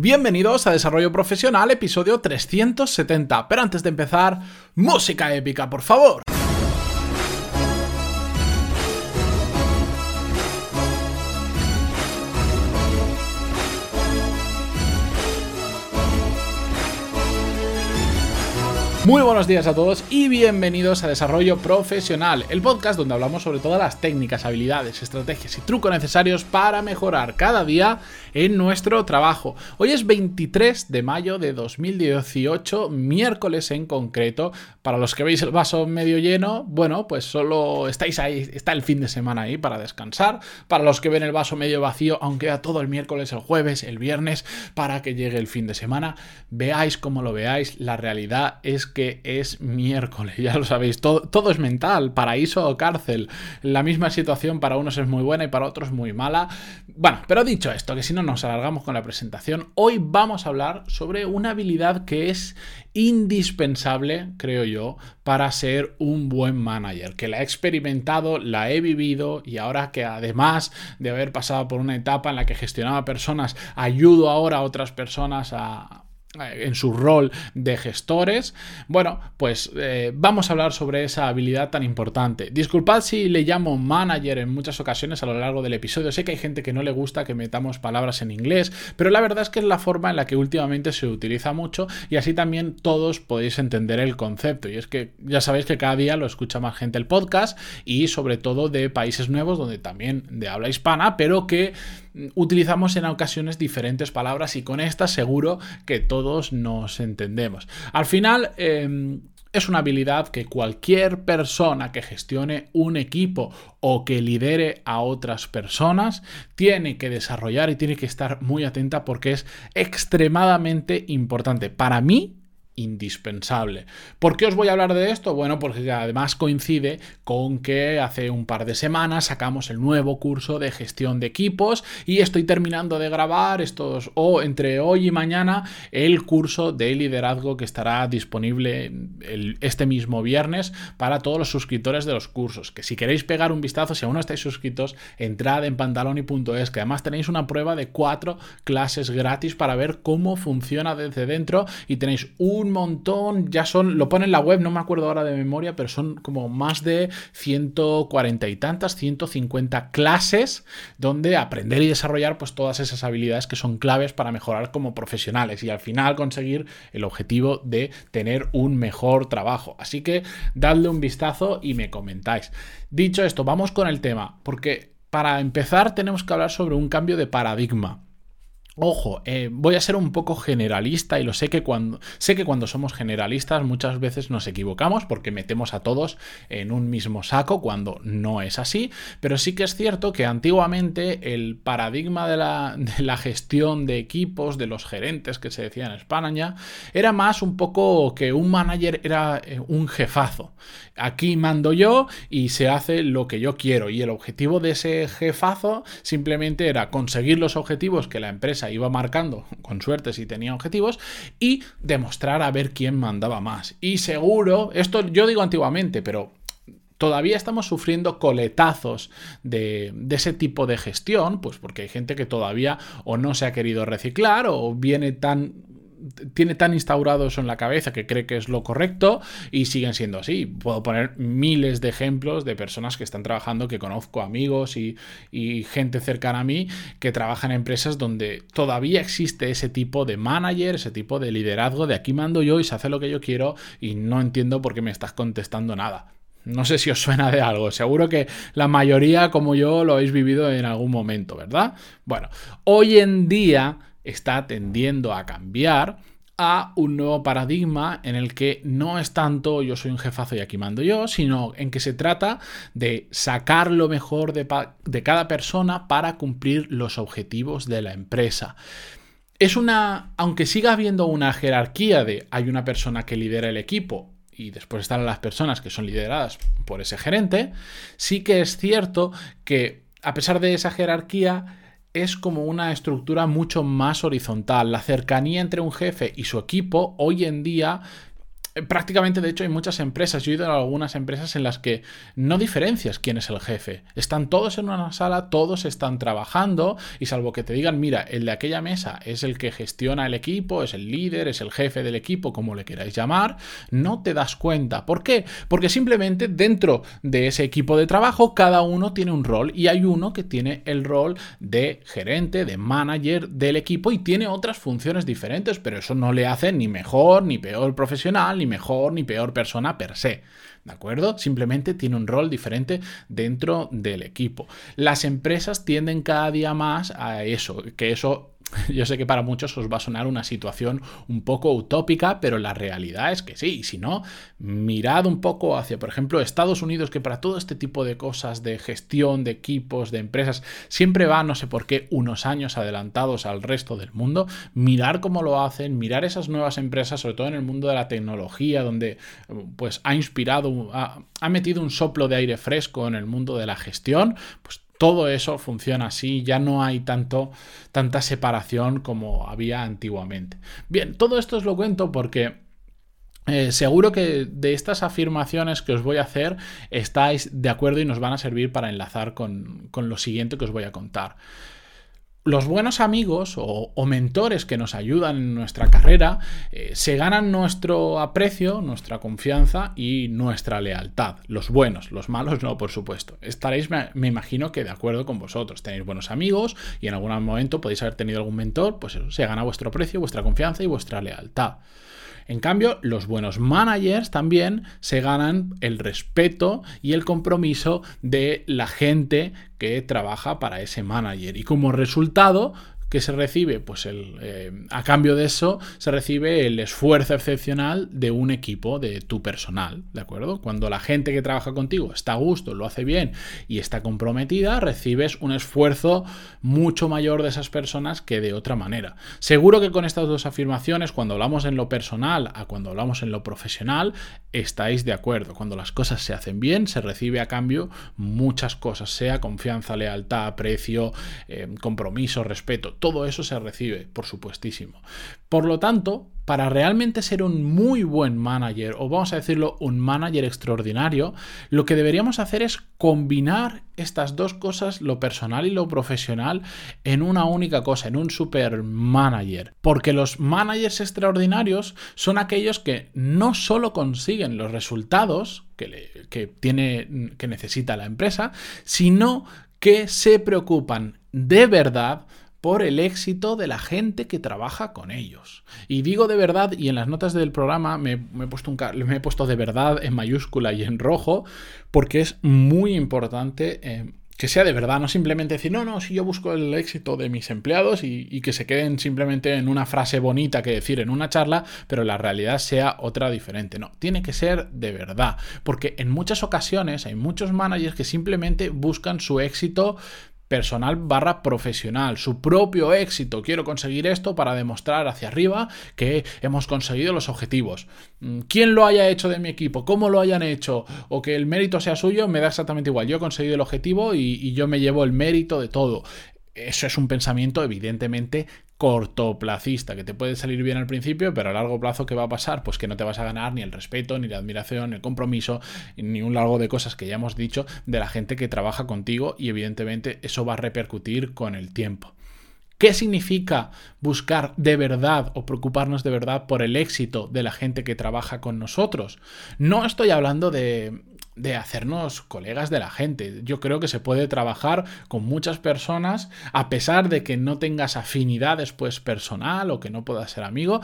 Bienvenidos a Desarrollo Profesional, episodio 370. Pero antes de empezar, música épica, por favor. Muy buenos días a todos y bienvenidos a Desarrollo Profesional, el podcast donde hablamos sobre todas las técnicas, habilidades, estrategias y trucos necesarios para mejorar cada día en nuestro trabajo. Hoy es 23 de mayo de 2018, miércoles en concreto. Para los que veis el vaso medio lleno, bueno, pues solo estáis ahí, está el fin de semana ahí para descansar. Para los que ven el vaso medio vacío, aunque queda todo el miércoles, el jueves, el viernes, para que llegue el fin de semana, veáis como lo veáis, la realidad es que que es miércoles, ya lo sabéis, todo, todo es mental, paraíso o cárcel. La misma situación para unos es muy buena y para otros muy mala. Bueno, pero dicho esto, que si no nos alargamos con la presentación, hoy vamos a hablar sobre una habilidad que es indispensable, creo yo, para ser un buen manager, que la he experimentado, la he vivido y ahora que además de haber pasado por una etapa en la que gestionaba personas, ayudo ahora a otras personas a en su rol de gestores. Bueno, pues eh, vamos a hablar sobre esa habilidad tan importante. Disculpad si le llamo manager en muchas ocasiones a lo largo del episodio. Sé que hay gente que no le gusta que metamos palabras en inglés, pero la verdad es que es la forma en la que últimamente se utiliza mucho y así también todos podéis entender el concepto. Y es que ya sabéis que cada día lo escucha más gente el podcast y sobre todo de países nuevos donde también de habla hispana, pero que utilizamos en ocasiones diferentes palabras y con estas seguro que todos nos entendemos. Al final... Em, es una habilidad que cualquier persona que gestione un equipo o que lidere a otras personas tiene que desarrollar y tiene que estar muy atenta porque es extremadamente importante. Para mí, indispensable. ¿Por qué os voy a hablar de esto? Bueno, porque además coincide con que hace un par de semanas sacamos el nuevo curso de gestión de equipos y estoy terminando de grabar estos o entre hoy y mañana el curso de liderazgo que estará disponible este mismo viernes para todos los suscriptores de los cursos. Que si queréis pegar un vistazo, si aún no estáis suscritos, entrad en pantaloni.es, que además tenéis una prueba de cuatro clases gratis para ver cómo funciona desde dentro y tenéis un montón, ya son, lo pone en la web, no me acuerdo ahora de memoria, pero son como más de 140 y tantas, 150 clases donde aprender y desarrollar pues todas esas habilidades que son claves para mejorar como profesionales y al final conseguir el objetivo de tener un mejor trabajo. Así que dadle un vistazo y me comentáis. Dicho esto, vamos con el tema, porque para empezar tenemos que hablar sobre un cambio de paradigma. Ojo, eh, voy a ser un poco generalista y lo sé que cuando sé que cuando somos generalistas muchas veces nos equivocamos porque metemos a todos en un mismo saco cuando no es así, pero sí que es cierto que antiguamente el paradigma de la, gestión de equipos, de los gerentes que se decía en España, era más un poco que un manager era eh, un jefazo. Aquí mando yo y se hace lo que yo quiero y el objetivo de ese jefazo simplemente era conseguir los objetivos que la empresa iba marcando, con suerte si tenía objetivos, y demostrar a ver quién mandaba más. Y seguro, esto yo digo antiguamente, pero todavía estamos sufriendo coletazos de, de, ese tipo de gestión, pues porque hay gente que todavía o no se ha querido reciclar o viene tan tiene tan instaurado eso en la cabeza que cree que es lo correcto y siguen siendo así. Puedo poner miles de ejemplos de personas que están trabajando, que conozco amigos y, gente cercana a mí que trabajan en empresas donde todavía existe ese tipo de manager, ese tipo de liderazgo de aquí mando yo y se hace lo que yo quiero y no entiendo por qué me estás contestando nada. No sé si os suena de algo, seguro que la mayoría como yo lo habéis vivido en algún momento, ¿verdad? Bueno, hoy en día está tendiendo a cambiar a un nuevo paradigma en el que no es tanto yo soy un jefazo y aquí mando yo, sino en que se trata de sacar lo mejor de, cada persona para cumplir los objetivos de la empresa. Es una, aunque siga habiendo una jerarquía de hay una persona que lidera el equipo y después están las personas que son lideradas por ese gerente, sí que es cierto que a pesar de esa jerarquía, es como una estructura mucho más horizontal. La cercanía entre un jefe y su equipo hoy en día prácticamente, de hecho, hay muchas empresas, yo he ido a algunas empresas en las que no diferencias quién es el jefe. Están todos en una sala, todos están trabajando y salvo que te digan, mira, el de aquella mesa es el que gestiona el equipo, es el líder, es el jefe del equipo, como le queráis llamar, no te das cuenta. ¿Por qué? Porque simplemente dentro de ese equipo de trabajo cada uno tiene un rol y hay uno que tiene el rol de gerente, de manager del equipo y tiene otras funciones diferentes, pero eso no le hace ni mejor ni peor profesional, mejor ni peor persona per se. ¿De acuerdo? Simplemente tiene un rol diferente dentro del equipo. Las empresas tienden cada día más a eso, que eso yo sé que para muchos os va a sonar una situación un poco utópica, pero la realidad es que sí. Y si no, mirad un poco hacia, por ejemplo, Estados Unidos, que para todo este tipo de cosas de gestión, de equipos, de empresas, siempre va, no sé por qué, unos años adelantados al resto del mundo. Mirar cómo lo hacen, mirar esas nuevas empresas, sobre todo en el mundo de la tecnología, donde pues ha inspirado, ha, ha metido un soplo de aire fresco en el mundo de la gestión, pues todo eso funciona así, ya no hay tanto, tanta separación como había antiguamente. Bien, todo esto os lo cuento porque eh, seguro que de estas afirmaciones que os voy a hacer estáis de acuerdo y nos van a servir para enlazar con, con lo siguiente que os voy a contar los buenos amigos o, mentores que nos ayudan en nuestra carrera eh, se ganan nuestro aprecio, nuestra confianza y nuestra lealtad. Los buenos, los malos no, por supuesto. Estaréis, me, me, imagino que de acuerdo con vosotros. Tenéis buenos amigos y en algún momento podéis haber tenido algún mentor, pues se gana vuestro aprecio, vuestra confianza y vuestra lealtad. En cambio, los buenos managers también se ganan el respeto y el compromiso de la gente que trabaja para ese manager. Y como resultado, que se recibe? Pues el, eh, a cambio de eso se recibe el esfuerzo excepcional de un equipo, de tu personal, ¿de acuerdo? Cuando la gente que trabaja contigo está a gusto, lo hace bien y está comprometida, recibes un esfuerzo mucho mayor de esas personas que de otra manera. Seguro que con estas dos afirmaciones, cuando hablamos en lo personal a cuando hablamos en lo profesional, estáis de acuerdo. Cuando las cosas se hacen bien, se recibe a cambio muchas cosas, sea confianza, lealtad, aprecio, eh, compromiso, respeto todo eso se recibe, por supuestísimo. Por lo tanto, para realmente ser un muy buen manager, o vamos a decirlo, un manager extraordinario, lo que deberíamos hacer es combinar estas dos cosas, lo personal y lo profesional, en una única cosa, en un super manager. Porque los managers extraordinarios son aquellos que no solo consiguen los resultados que, tiene, que necesita la empresa, sino que se preocupan de verdad por el éxito de la gente que trabaja con ellos. Y digo de verdad, y en las notas del programa me, he, puesto de verdad en mayúscula y en rojo, porque es muy importante eh, que sea de verdad, no simplemente decir, no, no, si yo busco el éxito de mis empleados y, y, que se queden simplemente en una frase bonita que decir en una charla, pero la realidad sea otra diferente. No, tiene que ser de verdad, porque en muchas ocasiones hay muchos managers que simplemente buscan su éxito personal barra profesional, su propio éxito. Quiero conseguir esto para demostrar hacia arriba que hemos conseguido los objetivos. Mm, quién lo haya hecho de mi equipo, cómo lo hayan hecho o que el mérito sea suyo, me da exactamente igual. Yo he conseguido el objetivo y, y yo me llevo el mérito de todo. Eso es un pensamiento evidentemente cortoplacista, que te puede salir bien al principio, pero a largo plazo, ¿qué va a pasar? Pues que no te vas a ganar ni el respeto, ni la admiración, ni el compromiso, ni un largo de cosas que ya hemos dicho de la gente que trabaja contigo y evidentemente eso va a repercutir con el tiempo. ¿Qué significa buscar de verdad o preocuparnos de verdad por el éxito de la gente que trabaja con nosotros? No estoy hablando de de hacernos colegas de la gente. Yo creo que se puede trabajar con muchas personas a pesar de que no tengas afinidad después personal o que no puedas ser amigo.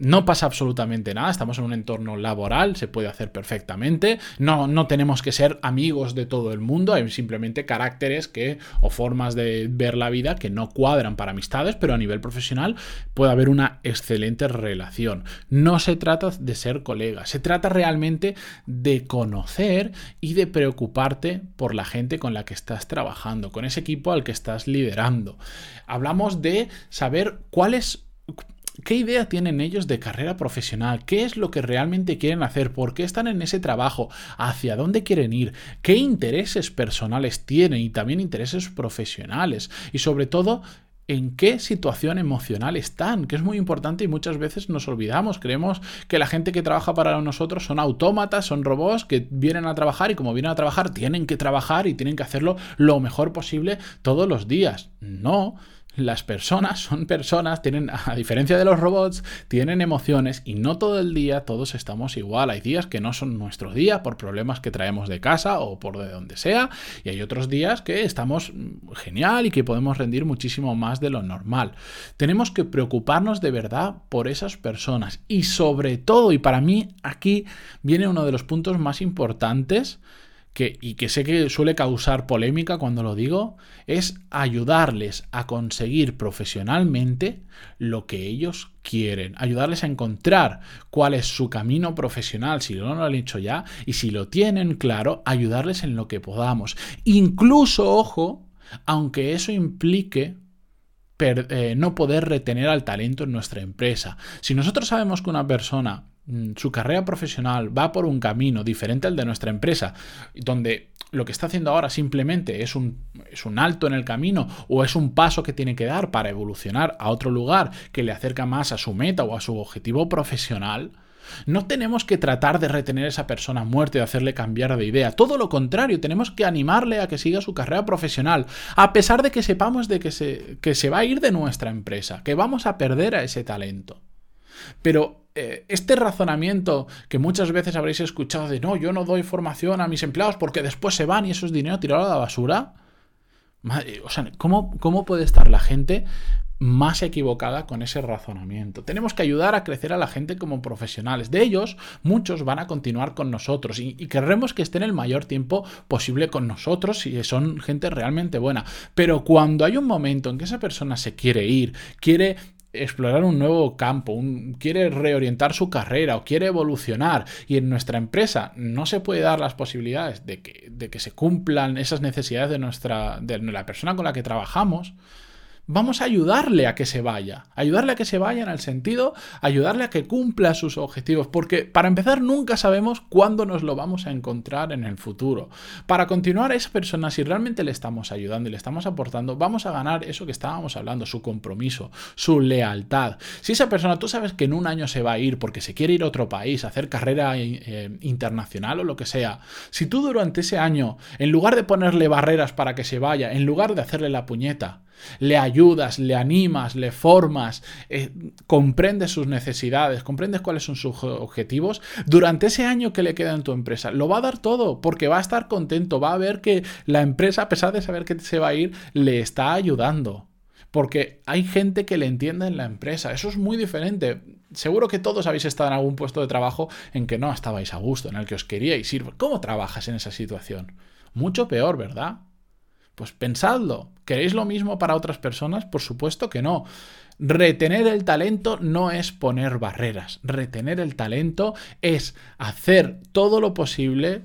No pasa absolutamente nada, estamos en un entorno laboral, se puede hacer perfectamente. No, no tenemos que ser amigos de todo el mundo, hay simplemente caracteres que, o formas de ver la vida que no cuadran para amistades, pero a nivel profesional puede haber una excelente relación. No se trata de ser colegas, se trata realmente de conocer y de preocuparte por la gente con la que estás trabajando, con ese equipo al que estás liderando. Hablamos de saber cuáles ¿Qué idea tienen ellos de carrera profesional? ¿Qué es lo que realmente quieren hacer? ¿Por qué están en ese trabajo? ¿Hacia dónde quieren ir? ¿Qué intereses personales tienen y también intereses profesionales? Y sobre todo, en qué situación emocional están, que es muy importante y muchas veces nos olvidamos. Creemos que la gente que trabaja para nosotros son autómatas, son robots que vienen a trabajar y como vienen a trabajar tienen que trabajar y tienen que hacerlo lo mejor posible todos los días. No las personas son personas, tienen, a diferencia de los robots, tienen emociones y no todo el día todos estamos igual. Hay días que no son nuestro día por problemas que traemos de casa o por de donde sea, y hay otros días que estamos mm, genial y que podemos rendir muchísimo más de lo normal. Tenemos que preocuparnos de verdad por esas personas y sobre todo, y para mí aquí viene uno de los puntos más importantes, y que sé que suele causar polémica cuando lo digo, es ayudarles a conseguir profesionalmente lo que ellos quieren, ayudarles a encontrar cuál es su camino profesional, si no lo han hecho ya, y si lo tienen claro, ayudarles en lo que podamos. Incluso, ojo, aunque eso implique eh, no poder retener al talento en nuestra empresa. Si nosotros sabemos que una persona su carrera profesional va por un camino diferente al de nuestra empresa, donde lo que está haciendo ahora simplemente es un, es un, alto en el camino o es un paso que tiene que dar para evolucionar a otro lugar que le acerca más a su meta o a su objetivo profesional, no tenemos que tratar de retener a esa persona muerta y hacerle cambiar de idea. Todo lo contrario, tenemos que animarle a que siga su carrera profesional, a pesar de que sepamos de que se, que se va a ir de nuestra empresa, que vamos a perder a ese talento. Pero eh, este razonamiento que muchas veces habréis escuchado de no, yo no doy formación a mis empleados porque después se van y eso es dinero tirado a la basura. o sea, ¿cómo, ¿cómo puede estar la gente más equivocada con ese razonamiento. Tenemos que ayudar a crecer a la gente como profesionales. De ellos, muchos van a continuar con nosotros y, y, querremos que estén el mayor tiempo posible con nosotros si son gente realmente buena. Pero cuando hay un momento en que esa persona se quiere ir, quiere explorar un nuevo campo, quiere reorientar su carrera o quiere evolucionar y en nuestra empresa no se puede dar las posibilidades de que, de que se cumplan esas necesidades de, nuestra, de la persona con la que trabajamos, vamos a ayudarle a que se vaya. Ayudarle a que se vaya en el sentido, ayudarle a que cumpla sus objetivos. Porque para empezar, nunca sabemos cuándo nos lo vamos a encontrar en el futuro. Para continuar a esa persona, si realmente le estamos ayudando y le estamos aportando, vamos a ganar eso que estábamos hablando, su compromiso, su lealtad. Si esa persona, tú sabes que en un año se va a ir porque se quiere ir a otro país, a hacer carrera eh, internacional o lo que sea, si tú durante ese año, en lugar de ponerle barreras para que se vaya, en lugar de hacerle la puñeta, le ayudas, le animas, le formas, eh, comprendes sus necesidades, comprendes cuáles son sus objetivos, durante ese año que le queda en tu empresa, lo va a dar todo porque va a estar contento, va a ver que la empresa, a pesar de saber que se va a ir, le está ayudando. Porque hay gente que le entiende en la empresa. Eso es muy diferente. Seguro que todos habéis estado en algún puesto de trabajo en que no estabais a gusto, en el que os queríais ir. ¿Cómo trabajas en esa situación? Mucho peor, ¿verdad? Pues pensadlo. ¿Queréis lo mismo para otras personas? Por supuesto que no. Retener el talento no es poner barreras. Retener el talento es hacer todo lo posible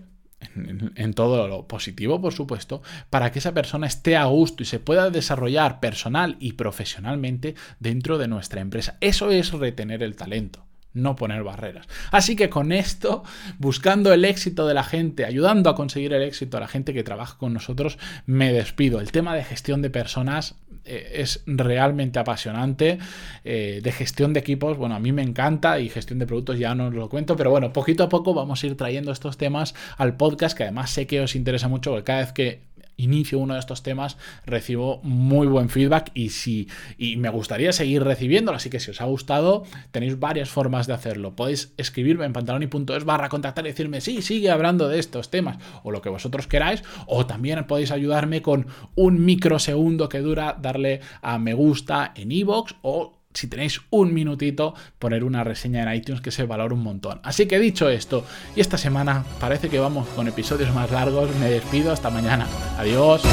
en, todo lo positivo, por supuesto, para que esa persona esté a gusto y se pueda desarrollar personal y profesionalmente dentro de nuestra empresa. Eso es retener el talento no poner barreras. Así que con esto, buscando el éxito de la gente, ayudando a conseguir el éxito a la gente que trabaja con nosotros, me despido. El tema de gestión de personas eh, es realmente apasionante. Eh, de gestión de equipos, bueno, a mí me encanta y gestión de productos ya no os lo cuento, pero bueno, poquito a poco vamos a ir trayendo estos temas al podcast que además sé que os interesa mucho porque cada vez que inicio uno de estos temas, recibo muy buen feedback y, si, y me gustaría seguir recibiéndolo. Así que si os ha gustado, tenéis varias formas de hacerlo. Podéis escribirme en pantaloni.es barra contactar y decirme, sí, sigue hablando de estos temas o lo que vosotros queráis. O también podéis ayudarme con un microsegundo que dura darle a me gusta en iVoox o si tenéis un minutito, poner una reseña en iTunes que se valora un montón. Así que dicho esto, y esta semana parece que vamos con episodios más largos, me despido hasta mañana. Adiós.